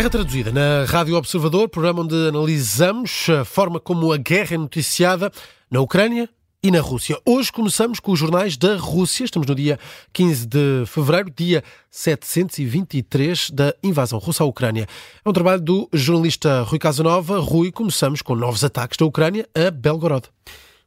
Guerra Traduzida na Rádio Observador, programa onde analisamos a forma como a guerra é noticiada na Ucrânia e na Rússia. Hoje começamos com os jornais da Rússia. Estamos no dia 15 de fevereiro, dia 723 da invasão russa à Ucrânia. É um trabalho do jornalista Rui Casanova. Rui, começamos com novos ataques da Ucrânia a Belgorod.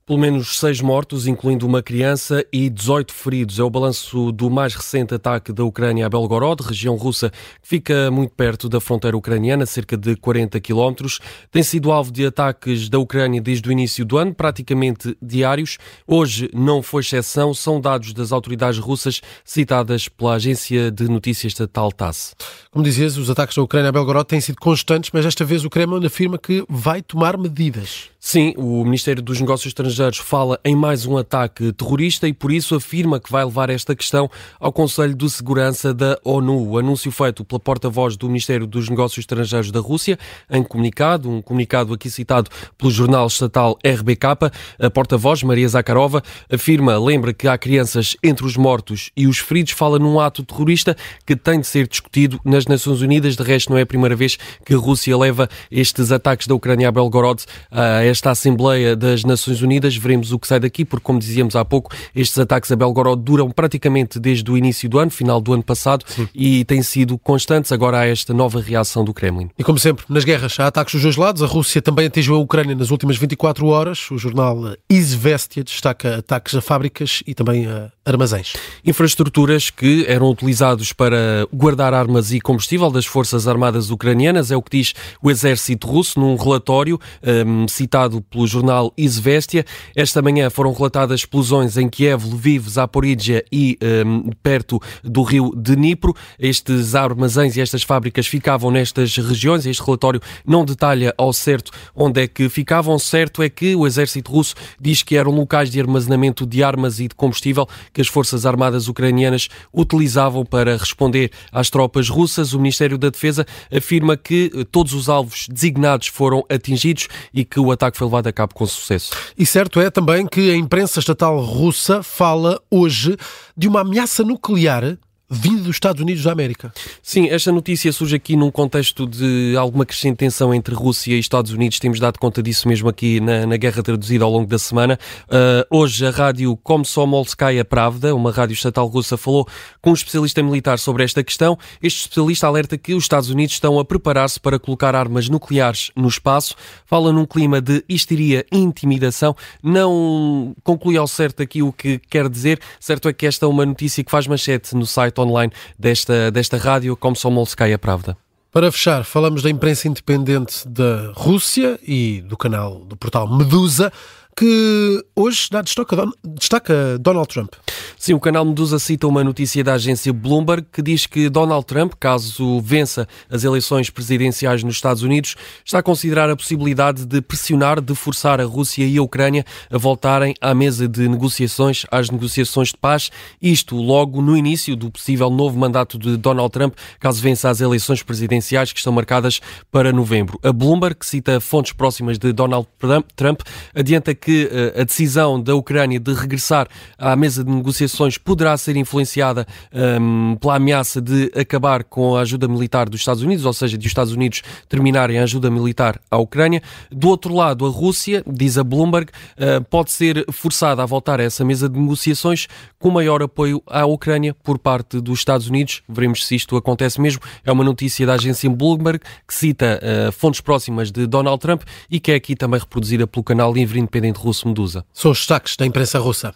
Pelo menos seis mortos, incluindo uma criança, e 18 feridos. É o balanço do mais recente ataque da Ucrânia a Belgorod, região russa que fica muito perto da fronteira ucraniana, cerca de 40 quilómetros. Tem sido alvo de ataques da Ucrânia desde o início do ano, praticamente diários. Hoje não foi exceção, são dados das autoridades russas citadas pela agência de notícias estatal TASS. Como dizias, os ataques da Ucrânia a Belgorod têm sido constantes, mas desta vez o Kremlin afirma que vai tomar medidas. Sim, o Ministério dos Negócios Estrangeiros fala em mais um ataque terrorista e por isso afirma que vai levar esta questão ao Conselho de Segurança da ONU. O anúncio feito pela porta-voz do Ministério dos Negócios Estrangeiros da Rússia, em comunicado, um comunicado aqui citado pelo jornal estatal RBK, a porta-voz, Maria Zakharova, afirma, lembra que há crianças entre os mortos e os feridos, fala num ato terrorista que tem de ser discutido nas Nações Unidas. De resto, não é a primeira vez que a Rússia leva estes ataques da Ucrânia a Belgorod a esta Assembleia das Nações Unidas. Veremos o que sai daqui, porque, como dizíamos há pouco, estes ataques a Belgorod duram praticamente desde o início do ano, final do ano passado, Sim. e têm sido constantes. Agora há esta nova reação do Kremlin. E como sempre, nas guerras há ataques dos dois lados. A Rússia também atingiu a Ucrânia nas últimas 24 horas. O jornal Izvestia destaca ataques a fábricas e também a armazéns. Infraestruturas que eram utilizados para guardar armas e combustível das Forças Armadas Ucranianas, é o que diz o exército russo num relatório um, citado pelo jornal Izvestia. Esta manhã foram relatadas explosões em Kiev, Lviv, Zaporizhia e um, perto do rio Dnipro. Estes armazéns e estas fábricas ficavam nestas regiões. Este relatório não detalha ao certo onde é que ficavam. Certo é que o exército russo diz que eram locais de armazenamento de armas e de combustível que as Forças Armadas ucranianas utilizavam para responder às tropas russas. O Ministério da Defesa afirma que eh, todos os alvos designados foram atingidos e que o ataque foi levado a cabo com sucesso. E certo é também que a imprensa estatal russa fala hoje de uma ameaça nuclear vindo dos Estados Unidos da América. Sim, esta notícia surge aqui num contexto de alguma crescente tensão entre Rússia e Estados Unidos. Temos dado conta disso mesmo aqui na, na guerra traduzida ao longo da semana. Uh, hoje, a rádio Komsomolskaya Pravda, uma rádio estatal russa, falou com um especialista militar sobre esta questão. Este especialista alerta que os Estados Unidos estão a preparar-se para colocar armas nucleares no espaço. Fala num clima de histeria e intimidação. Não conclui ao certo aqui o que quer dizer. Certo é que esta é uma notícia que faz manchete no site online desta, desta rádio, como Komsomolskaya Pravda. Para fechar, falamos da imprensa independente da Rússia e do canal do portal Medusa que hoje destaca, destaca Donald Trump. Sim, o canal Medusa cita uma notícia da agência Bloomberg que diz que Donald Trump, caso vença as eleições presidenciais nos Estados Unidos, está a considerar a possibilidade de pressionar, de forçar a Rússia e a Ucrânia a voltarem à mesa de negociações, às negociações de paz, isto logo no início do possível novo mandato de Donald Trump, caso vença as eleições presidenciais que estão marcadas para novembro. A Bloomberg, que cita fontes próximas de Donald Trump, adianta que uh, a decisão da Ucrânia de regressar à mesa de negociações poderá ser influenciada um, ehm, pela ameaça de acabar com a ajuda militar dos Estados Unidos, ou seja, de os Estados Unidos terminarem a ajuda militar à Ucrânia. Do outro lado, a Rússia, diz a Bloomberg, uh, pode ser forçada a voltar a essa mesa de negociações com maior apoio à Ucrânia por parte dos Estados Unidos. Veremos se isto acontece mesmo. É uma notícia da agência Bloomberg que cita uh, fontes próximas de Donald Trump e que é aqui também reproduzida pelo canal livre independente russo Medusa. São os destaques da imprensa russa.